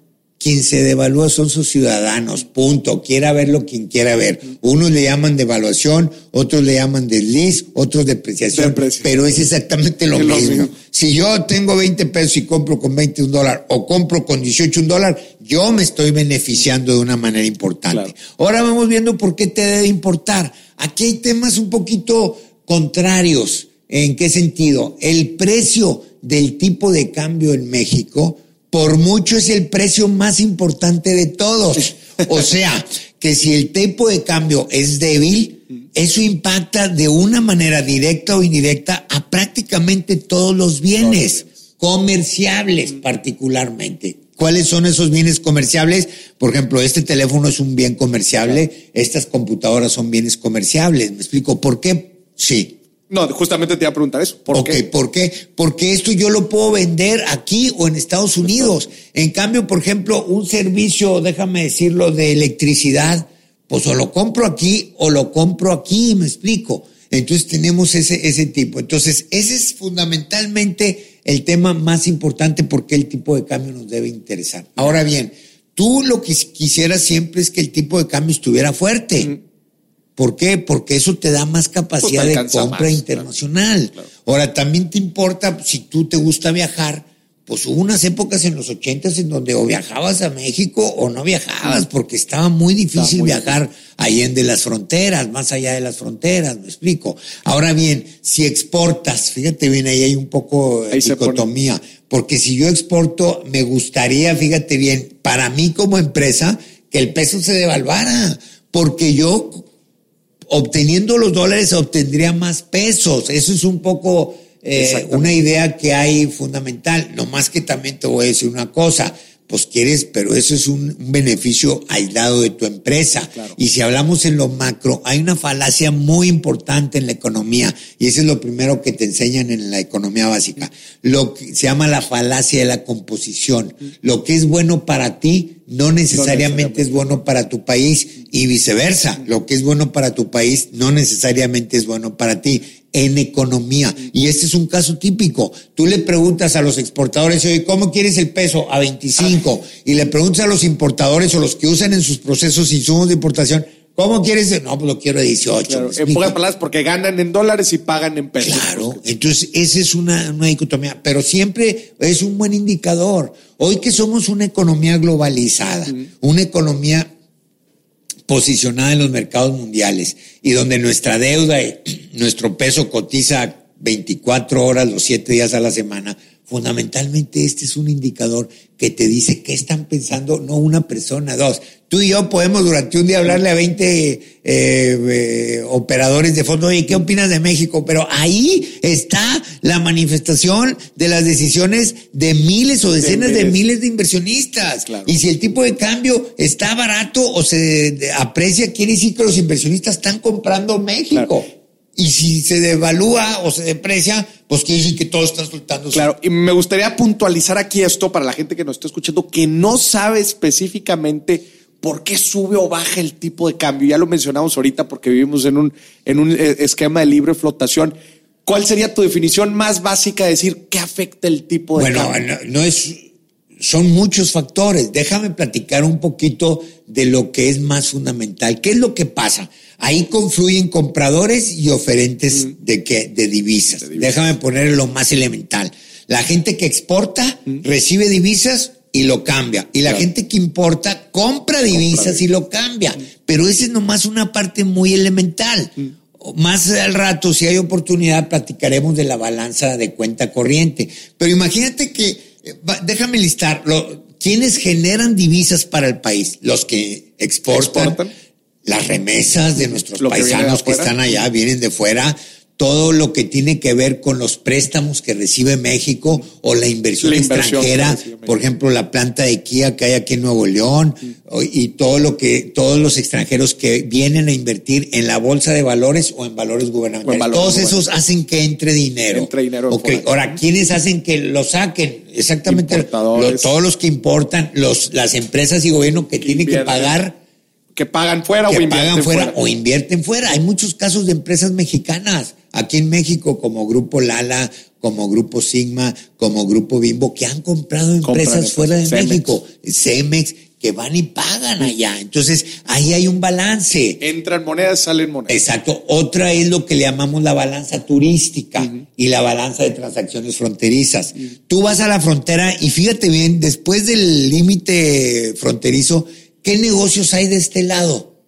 quien se devalúa son sus ciudadanos, punto. Quiera verlo quien quiera ver. Unos le llaman devaluación, otros le llaman desliz, otros depreciación, pero es exactamente lo, mismo. Si yo tengo 20 pesos y compro con 20 un dólar o compro con 18 un dólar, yo me estoy beneficiando de una manera importante. Ahora vamos viendo por qué te debe importar. Aquí hay temas un poquito contrarios. ¿En qué sentido? El precio del tipo de cambio en México por mucho es el precio más importante de todos. O sea, que si el tipo de cambio es débil, eso impacta de una manera directa o indirecta a prácticamente todos los bienes comerciables particularmente. ¿Cuáles son esos bienes comerciables? Por ejemplo, este teléfono es un bien comerciable, estas computadoras son bienes comerciables. ¿Me explico por qué? Sí. No, justamente te iba a preguntar eso. ¿Por qué? ¿Por qué? Porque esto yo lo puedo vender aquí o en Estados Unidos. En cambio, por ejemplo, un servicio, déjame decirlo, de electricidad, pues o lo compro aquí o lo compro aquí, me explico. Entonces tenemos ese, ese tipo. Entonces, ese es fundamentalmente el tema más importante porque el tipo de cambio nos debe interesar. Ahora bien, tú lo que quisieras siempre es que el tipo de cambio estuviera fuerte. ¿Por qué? Porque eso te da más capacidad pues de compra internacional. Ahora, también te importa, si tú te gusta viajar, pues hubo unas épocas en los ochentas en donde o viajabas a México o no viajabas, porque estaba muy difícil viajar ahí de las fronteras, más allá de las fronteras, me explico. Ahora bien, si exportas, fíjate bien, ahí hay un poco de dicotomía, porque si yo exporto, me gustaría, fíjate bien, para mí como empresa, que el peso se devaluara, porque yo obteniendo los dólares obtendría más pesos. Eso es un poco eh, una idea que hay fundamental. No más que también te voy a decir una cosa pues quieres, pero eso es un, beneficio aislado de tu empresa. Y si hablamos en lo macro, hay una falacia muy importante en la economía, y eso es lo primero que te enseñan en la economía básica. Lo que se llama la falacia de la composición. Lo que es bueno para ti no necesariamente es bueno para tu país y viceversa. Lo que es bueno para tu país no necesariamente es bueno para ti en economía. Y este es un caso típico. Tú le preguntas a los exportadores, oye, ¿cómo quieres el peso? A 25. Y le preguntas a los importadores o los que usan en sus procesos insumos de importación, ¿cómo quieres? No, pues lo quiero a 18. en pocas palabras, porque ganan en dólares y pagan en pesos. Claro, entonces esa es una, una dicotomía, pero siempre es un buen indicador. Hoy que somos una economía globalizada, una economía posicionada en los mercados mundiales y donde nuestra deuda y nuestro peso cotiza 24 horas los 7 días a la semana, fundamentalmente este es un indicador que te dice qué están pensando no una persona, dos. Tú y yo podemos durante un día hablarle a 20 eh, eh, operadores de fondo, oye, ¿qué opinas de México? Pero ahí está la manifestación de las decisiones de miles o decenas de miles de, inversionistas. Y si el tipo de cambio está barato o se aprecia, quiere decir que los inversionistas están comprando México. Y si se devalúa o se deprecia, pues quiere decir que todo está soltando. Claro, y me gustaría puntualizar aquí esto para la gente que nos está escuchando, que no sabe específicamente por qué sube o baja el tipo de cambio. Ya lo mencionamos ahorita porque vivimos en un, en un eh, esquema de libre flotación. ¿Cuál sería tu definición más básica de decir qué afecta el tipo de cambio? Bueno, no, no es, son muchos factores. Déjame platicar un poquito de lo que es más fundamental. ¿Qué es lo que pasa? Ahí confluyen compradores y oferentes de, qué? de divisas. Déjame poner lo más elemental. La gente que exporta recibe divisas y lo cambia. Y la gente que importa compra divisas y lo cambia. Pero esa es nomás una parte muy elemental. Más al rato, si hay oportunidad, platicaremos de la balanza de cuenta corriente. Pero imagínate que, eh, déjame listar, lo, ¿quiénes generan divisas para el país? Los que exportan, las remesas de nuestros paisanos que están allá, vienen de fuera todo lo que tiene que ver con los préstamos que recibe México o la inversión, extranjera, por ejemplo, la planta de Kia que hay aquí en Nuevo León y todo lo que todos los extranjeros que vienen a invertir en la bolsa de valores o en valores gubernamentales. todos esos hacen que entre dinero. Entre dinero. Okay. Ahora, ¿quiénes hacen que lo saquen? Exactamente. todos los que importan, los, las empresas y gobierno que tienen que pagar que pagan fuera o invierten fuera, o invierten fuera. Hay muchos casos de empresas mexicanas aquí en México como Grupo Lala, como Grupo Sigma, como Grupo Bimbo que han comprado empresas fuera de México, Cemex que van y pagan allá. Entonces, ahí hay un balance. Entran monedas, salen monedas. Exacto. Otra es lo que le llamamos la balanza turística y la balanza de transacciones fronterizas. Tú vas a la frontera y fíjate bien, después del límite fronterizo, ¿Qué negocios hay de este lado?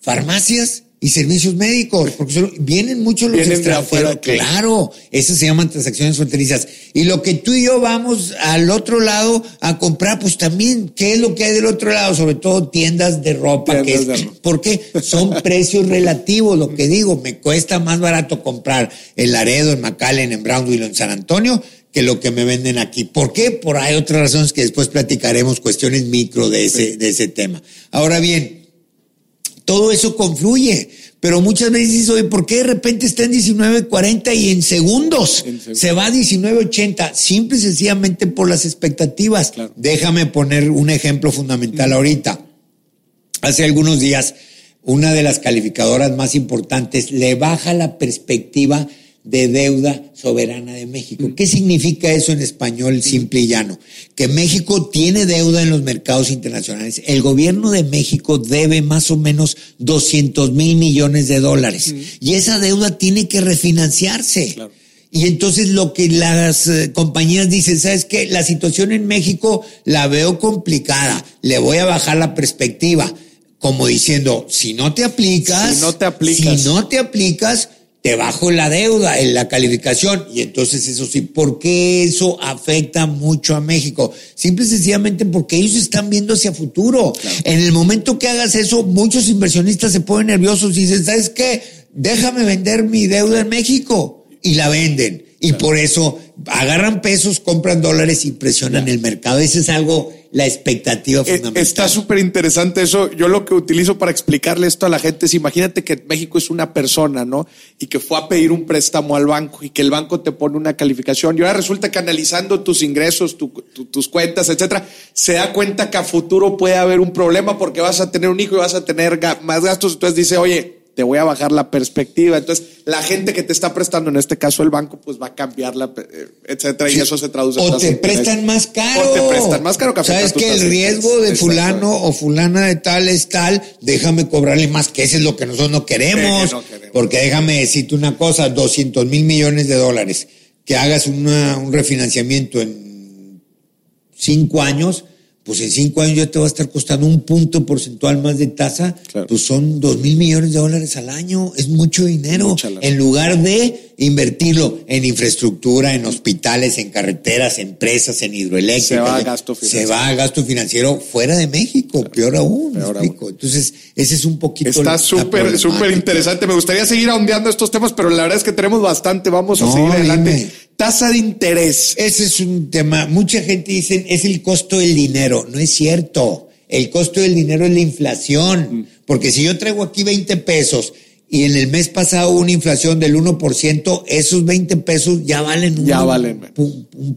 Farmacias y servicios médicos, porque vienen muchos los extranjeros. Claro, esas se llaman transacciones fronterizas. Y lo que tú y yo vamos al otro lado a comprar, pues también, ¿qué es lo que hay del otro lado? Sobre todo tiendas de ropa. que Porque son precios relativos, lo que digo, me cuesta más barato comprar en Laredo, en McAllen, en Brownville, en San Antonio, que lo que me venden aquí. ¿Por qué? Por hay otras razones que después platicaremos, cuestiones micro de ese, de ese tema. Ahora bien, todo eso confluye, pero muchas veces dices, oye, ¿por qué de repente está en 19.40 y en segundos se va a 19.80? Simple y sencillamente por las expectativas. Déjame poner un ejemplo fundamental ahorita. Hace algunos días, una de las calificadoras más importantes le baja la perspectiva de deuda soberana de México. ¿Qué significa eso en español simple y llano? Que México tiene deuda en los mercados internacionales. El gobierno de México debe más o menos 200 mil millones de dólares y esa deuda tiene que refinanciarse. Y entonces lo que las eh, compañías dicen, ¿sabes qué? La situación en México la veo complicada, le voy a bajar la perspectiva, como diciendo, si no te aplicas, si no te aplicas, si no te aplicas te bajo la deuda, en la calificación. Y entonces eso sí, ¿por qué eso afecta mucho a México? Simple y sencillamente porque ellos están viendo hacia futuro. En el momento que hagas eso, muchos inversionistas se ponen nerviosos y dicen, ¿sabes qué? Déjame vender mi deuda en México. Y la venden. Y por eso agarran pesos, compran dólares y presionan el mercado. Ese es algo, la expectativa eh, fundamental. Está súper interesante eso. Yo lo que utilizo para explicarle esto a la gente es, imagínate que México es una persona, ¿no? Y que fue a pedir un préstamo al banco y que el banco te pone una calificación. Y ahora resulta que analizando tus ingresos, tus cuentas, etcétera, se da cuenta que a futuro puede haber un problema porque vas a tener un hijo y vas a tener más gastos. Entonces dice, oye, te voy a bajar la perspectiva. Entonces, la gente que te está prestando, en este caso el banco, pues va a cambiar la, eh, etcétera, y eso se traduce O te prestan más caro. O te prestan más caro que Sabes que el riesgo de fulano o fulana de tal es tal, déjame cobrarle más, que eso es lo que nosotros no queremos. Porque déjame decirte una cosa, 200 mil millones de dólares, que hagas un refinanciamiento en cinco años, pues en cinco años ya te va a estar costando un punto porcentual más de tasa, pues son dos mil millones de dólares al año, es mucho dinero. En lugar de invertirlo en infraestructura, en hospitales, en carreteras, empresas, en hidroeléctricas. Se va a gasto financiero. Se va a gasto financiero fuera de México, peor aún. Entonces, ese es un poquito. Está súper, súper interesante. Me gustaría seguir ahondeando estos temas, pero la verdad es que tenemos bastante. Vamos a seguir adelante. Tasa de interés. Ese es un tema. Mucha gente dice es el costo del dinero. No es cierto. El costo del dinero es la inflación. Mm. Porque si yo traigo aquí 20 pesos y en el mes pasado hubo una inflación del 1%, esos 20 pesos ya valen un, ya valen. Un, un,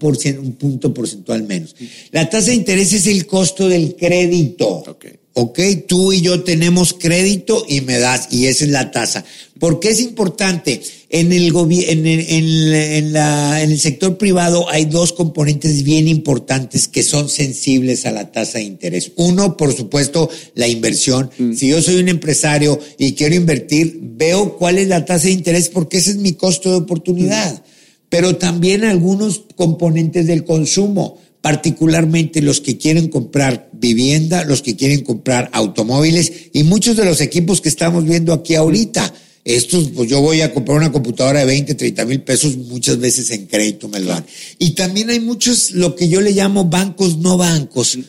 punto porcentual menos. La tasa de interés es el costo del crédito. Okay. Ok, tú y yo tenemos crédito y me das, y esa es la tasa. ¿Por qué es importante? En el, en, en, la, en el sector privado hay dos componentes bien importantes que son sensibles a la tasa de interés. Uno, por supuesto, la inversión. Mm. Si yo soy un empresario y quiero invertir, veo cuál es la tasa de interés porque ese es mi costo de oportunidad. pero también algunos componentes del consumo particularmente los que quieren comprar vivienda, los que quieren comprar automóviles y muchos de los equipos que estamos viendo aquí ahorita. Estos, pues yo voy a comprar una computadora de 20, 30 mil pesos, muchas veces en crédito me lo dan. Y también hay muchos, lo que yo le llamo bancos no bancos,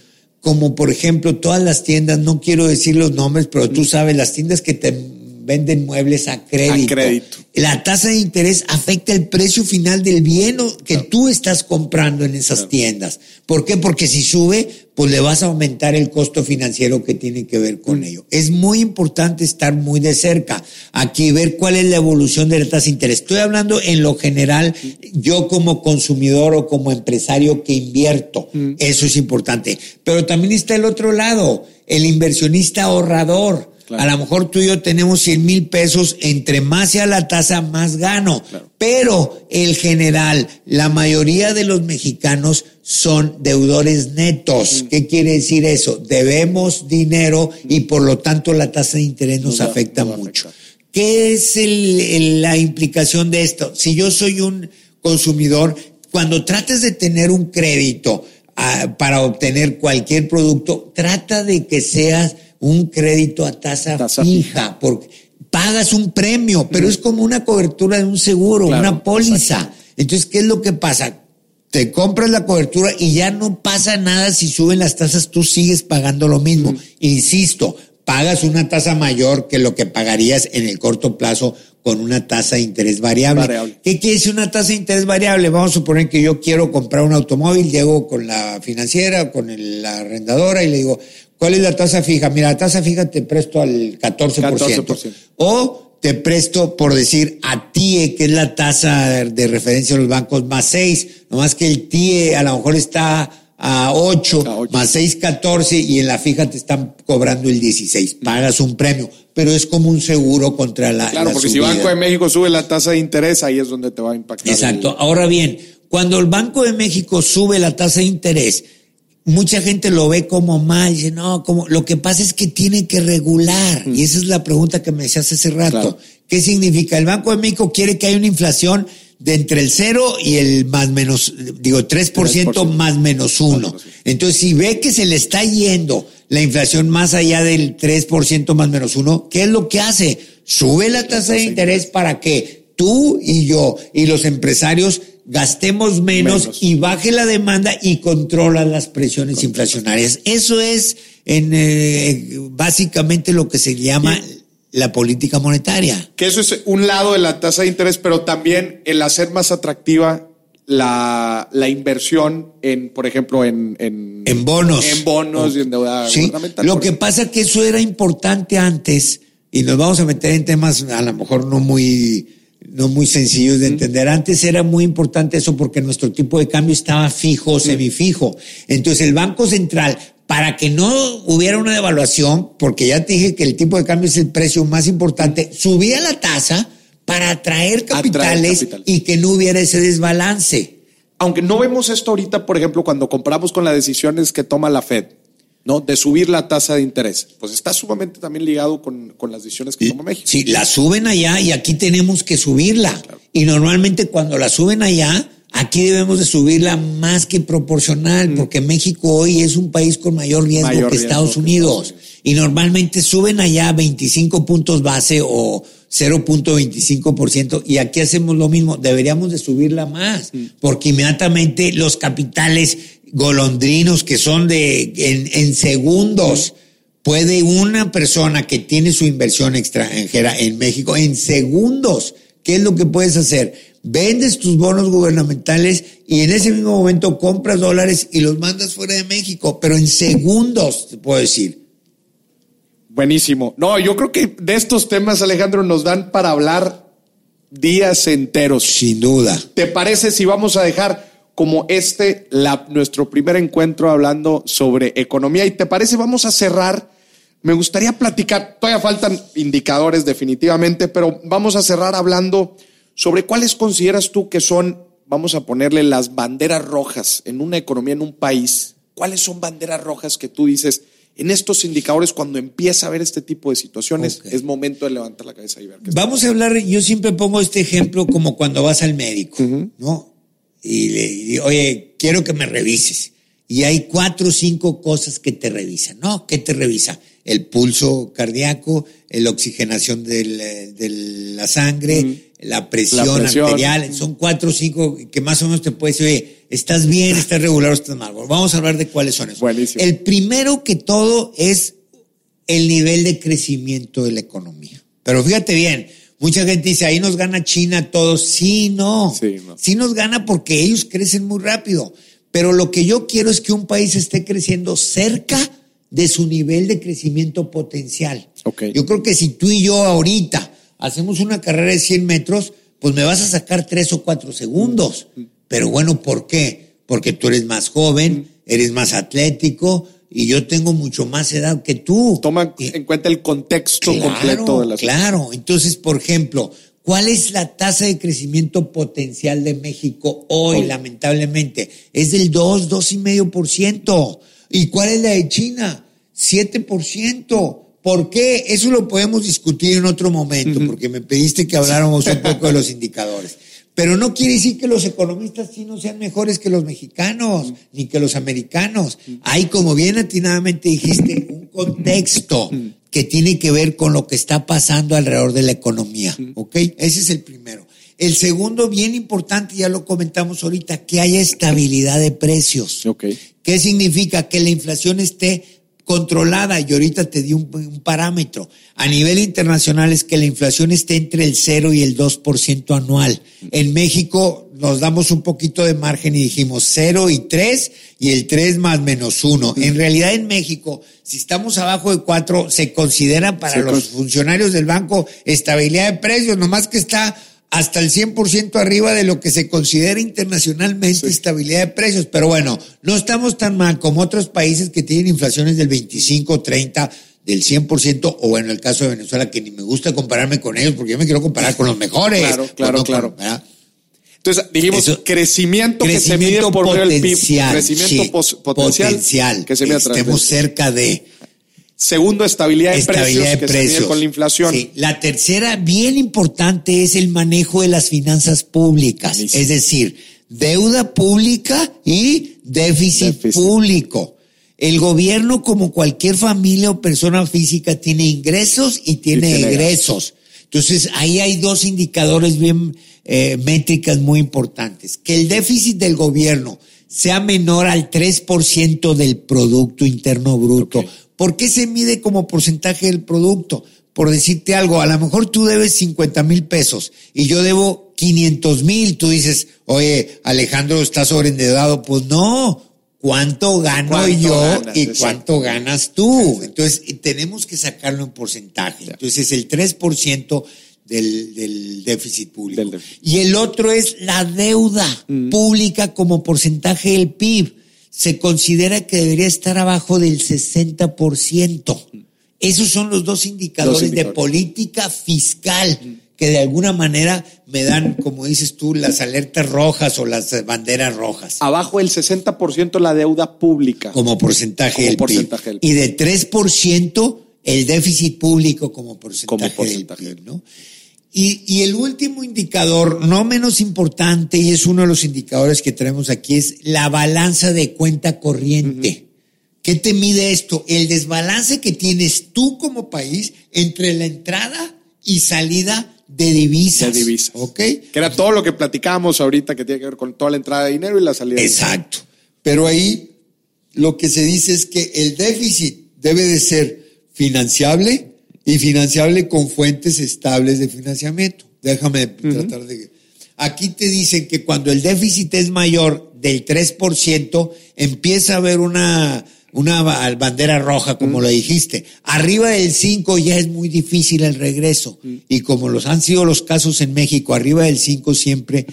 como por ejemplo todas las tiendas, no quiero decir los nombres, pero tú sabes, las tiendas que te venden muebles a crédito. A crédito. La tasa de interés afecta el precio final del bien que tú estás comprando en esas tiendas. ¿Por qué? Porque si sube, pues le vas a aumentar el costo financiero que tiene que ver con mm. ello. Es muy importante estar muy de cerca aquí, ver cuál es la evolución de la tasa de interés. Estoy hablando en lo general, yo como consumidor o como empresario que invierto, mm. eso es importante. Pero también está el otro lado, el inversionista ahorrador a lo mejor tú y yo tenemos 100 mil pesos, entre más sea la tasa, más gano. Pero el general, la mayoría de los mexicanos son deudores netos. Mm. ¿Qué quiere decir eso? Debemos dinero y por lo tanto la tasa de interés nos, afecta mucho. ¿Qué es la implicación de esto? Si yo soy un consumidor, cuando trates de tener un crédito ah, para obtener cualquier producto, trata de que seas un crédito a tasa, fija, porque pagas un premio, pero es como una cobertura de un seguro, una póliza. Entonces, ¿qué es lo que pasa? Te compras la cobertura y ya no pasa nada si suben las tasas, tú sigues pagando lo mismo. Insisto, pagas una tasa mayor que lo que pagarías en el corto plazo con una tasa de interés variable. variable. ¿Qué quiere decir una tasa de interés variable? Vamos a suponer que yo quiero comprar un automóvil, llego con la financiera, con la arrendadora y le digo, ¿Cuál es la tasa fija? Mira, la tasa fija te presto al 14%. O te presto, por decir, a TIE, que es la tasa de referencia de los bancos, más 6. Nomás que el TIE a lo mejor está a 8, más 6, 14 y en la fija te están cobrando el 16. Pagas un premio, pero es como un seguro contra la. Claro, porque si Banco de México sube la tasa de interés, ahí es donde te va a impactar. Exacto. Ahora bien, cuando el Banco de México sube la tasa de interés, mucha gente lo ve como mal, dice, no, como, lo que pasa es que tiene que regular. Y esa es la pregunta que me decías hace rato. ¿Qué significa? El Banco de México quiere que haya una inflación de entre el cero y el más menos, digo, 3%, más menos uno. Entonces, si ve que se le está yendo la inflación más allá del 3% más menos uno, ¿qué es lo que hace? Sube la tasa de interés para que tú y yo y los empresarios gastemos menos, y baje la demanda y controla las presiones inflacionarias. Eso es en, eh, básicamente lo que se llama la política monetaria. Que eso es un lado de la tasa de interés, pero también el hacer más atractiva la, la inversión en, por ejemplo, en, en, bonos. En bonos y en deuda sí. Lo que pasa es que eso era importante antes y nos vamos a meter en temas a lo mejor no muy no muy sencillos de entender. Antes era muy importante eso porque nuestro tipo de cambio estaba fijo o semifijo. Entonces el Banco Central, para que no hubiera una devaluación, porque ya te dije que el tipo de cambio es el precio más importante, subía la tasa para atraer capitales, y que no hubiera ese desbalance. Aunque no vemos esto ahorita, por ejemplo, cuando compramos con las decisiones que toma la Fed. ¿No? De subir la tasa de interés. Pues está sumamente también ligado con, las decisiones que toma México. Sí, la suben allá y aquí tenemos que subirla. Y normalmente cuando la suben allá, aquí debemos de subirla más que proporcional, mm. porque México hoy es un país con mayor riesgo que Estados Unidos. y normalmente suben allá 25 puntos base o 0.25% y aquí hacemos lo mismo. Deberíamos de subirla más, mm. porque inmediatamente los capitales golondrinos que son de en, segundos. Puede una persona que tiene su inversión extranjera en México en segundos, ¿qué es lo que puedes hacer? Vendes tus bonos gubernamentales y en ese mismo momento compras dólares y los mandas fuera de México, pero en segundos, te puedo decir. Buenísimo. No, yo creo que de estos temas, Alejandro, nos dan para hablar días enteros. Sin duda. ¿Te parece si vamos a dejar como este, la, nuestro primer encuentro hablando sobre economía. ¿Y te parece? Vamos a cerrar. Me gustaría platicar, todavía faltan indicadores definitivamente, pero vamos a cerrar hablando sobre cuáles consideras tú que son, vamos a ponerle las banderas rojas en una economía, en un país. ¿Cuáles son banderas rojas que tú dices? en estos indicadores cuando empieza a ver este tipo de situaciones? Ok. Es momento de levantar la cabeza y ver qué está Vamos a hablar, yo siempre pongo este ejemplo como cuando vas al médico, ¿no? Y le digo, oye, quiero que me revises. Y hay cuatro o cinco cosas que te revisan, ¿no? ¿Qué te revisa? El pulso cardíaco, la oxigenación del, eh, de la sangre, la, presión La presión. arterial. Son cuatro o cinco que más o menos te puedes decir, oye, ¿estás bien, estás regular o estás mal? Vamos a hablar de cuáles son esos. Buenísimo. El primero que todo es el nivel de crecimiento de la economía. Pero fíjate bien, mucha gente dice, ahí nos gana China todos. Sí, no. Sí, no. Sí nos gana porque ellos crecen muy rápido. Pero lo que yo quiero es que un país esté creciendo cerca de su nivel de crecimiento potencial. Ok. Yo creo que si tú y yo ahorita hacemos una carrera de 100 metros, pues me vas a sacar tres o cuatro segundos. Pero bueno, ¿por qué? Porque tú eres más joven, eres más atlético y yo tengo mucho más edad que tú. Toma en cuenta el contexto Claro, completo de la Claro, entonces, por ejemplo, ¿cuál es la tasa de crecimiento potencial de México hoy, Hoy. lamentablemente? Es del 2, 2,5%. ¿Y cuál es la de China? 7%. ¿Por qué? Eso lo podemos discutir en otro momento, porque me pediste que habláramos un poco de los indicadores. Pero no quiere decir que los economistas chinos sean mejores que los mexicanos, ni que los americanos. Hay, como bien atinadamente dijiste, un contexto que tiene que ver con lo que está pasando alrededor de la economía. ¿Ok? Ese es el primero. El segundo, bien importante, ya lo comentamos ahorita, que haya estabilidad de precios. Ok. ¿Qué significa? Que la inflación esté controlada y ahorita te di un, un parámetro. A nivel internacional es que la inflación esté entre el 0 y el 2% anual. En México nos damos un poquito de margen y dijimos 0 y 3 y el 3 más menos 1. En realidad en México, si estamos abajo de 4, se considera para Se los con- funcionarios del banco estabilidad de precios, nomás que está hasta el 100% arriba de lo que se considera internacionalmente estabilidad de precios. Pero bueno, no estamos tan mal como otros países que tienen inflaciones del 25, 30, del 100%, o bueno, el caso de Venezuela, que ni me gusta compararme con ellos porque yo me quiero comparar con los mejores. Claro, claro, no claro. ¿verdad? Entonces, dijimos Eso- crecimiento, que se Crecimiento mide por medio del PIB. potencial. Crecimiento sí, potencial, potencial, que se mide Estemos cerca de. Segundo, estabilidad de precios, de que se mide precios. con la inflación. Sí. La tercera, bien importante, es el manejo de las finanzas públicas. Buenísimo. Es decir, deuda pública y déficit, Déficit. público. El gobierno, como cualquier familia o persona física, tiene ingresos y tiene tiene egresos. Entonces, ahí hay dos indicadores bien, eh, métricas muy importantes. Que el déficit del gobierno sea menor al 3% del Producto Interno Bruto. ¿Por qué se mide como porcentaje del producto? Por decirte algo, a lo mejor tú debes 50 mil pesos y yo debo 500 mil. Tú dices, oye, Alejandro está sobreendeudado. Pues no. ¿Cuánto gano ¿Cuánto yo ganas? y cuánto ganas tú? Entonces, y tenemos que sacarlo en porcentaje. Entonces, el 3% del, del déficit público. Del déficit. Y el otro es la deuda pública como porcentaje del PIB. Se considera que debería estar abajo del 60%. Esos son los dos indicadores, de política fiscal que de alguna manera me dan, como dices tú, las alertas rojas o las banderas rojas Abajo del 60% la deuda pública. como porcentaje, Como del, porcentaje del PIB. Y de 3% el déficit público como porcentaje, Como porcentaje del PIB, ¿no? Y, y el último indicador, no menos importante, y es uno de los indicadores que tenemos aquí, es la balanza de cuenta corriente. ¿Qué te mide esto? El desbalance que tienes tú como país entre la entrada y salida de divisas. De divisas. ¿Ok? Que era todo lo que platicábamos ahorita que tiene que ver con toda la entrada de dinero y la salida de. Exacto. Pero ahí lo que se dice es que el déficit debe de ser financiable y financiable con fuentes estables de financiamiento. Déjame tratar de... Aquí te dicen que cuando el déficit es mayor del 3%, empieza a haber una, una ba- bandera roja, como lo dijiste. Arriba del 5 ya es muy difícil el regreso. Y como los han sido los casos en México, arriba del 5 siempre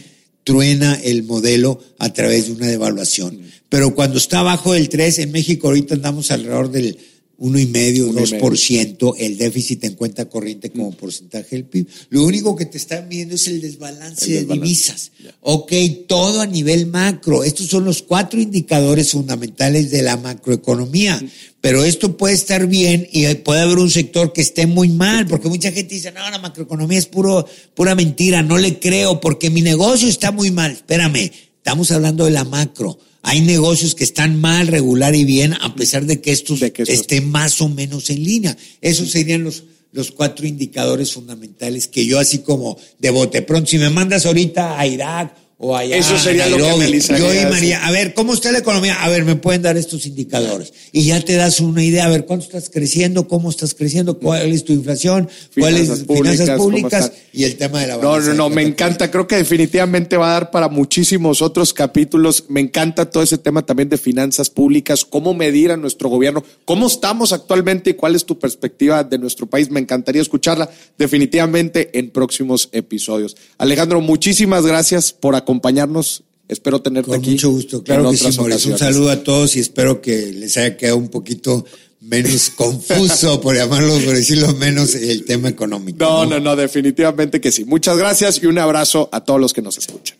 truena el modelo a través de una devaluación. Pero cuando está abajo del 3, en México ahorita andamos alrededor del uno y medio, dos por ciento el déficit en cuenta corriente como mm. porcentaje del PIB. Lo único que te están viendo es el desbalance, de divisas. Ok, todo a nivel macro. Estos son los cuatro indicadores fundamentales de la macroeconomía. Mm. Pero esto puede estar bien y puede haber un sector que esté muy mal, porque mucha gente dice, no, la macroeconomía es puro, pura mentira, no le creo, porque mi negocio está muy mal. Espérame, estamos hablando de la macro hay negocios que están mal, regular y bien, a pesar de que estos estén más o menos en línea. Esos serían los, los cuatro indicadores fundamentales que yo así como de bote pronto, si me mandas ahorita a Irak o allá. Eso sería lo que Yo y María, a ver, ¿cómo está la economía? A ver, me pueden dar estos indicadores. Y ya te das una idea, a ver, ¿cuánto estás creciendo? ¿Cómo estás creciendo? ¿Cuál es tu inflación? ¿Cuáles son finanzas públicas? Y el tema de la No, no, no, me encanta. Creo que definitivamente va a dar para muchísimos otros capítulos. Me encanta todo ese tema también de finanzas públicas, cómo medir a nuestro gobierno, cómo estamos actualmente y cuál es tu perspectiva de nuestro país. Me encantaría escucharla definitivamente en próximos episodios. Alejandro, muchísimas gracias por acompañarnos acompañarnos. Espero tenerte Con aquí. Mucho gusto, claro que sí, Un saludo a todos y espero que les haya quedado un poquito menos confuso, por llamarlo, por decirlo menos, el tema económico. no, no, no, definitivamente que sí. Muchas gracias y un abrazo a todos los que nos escuchan.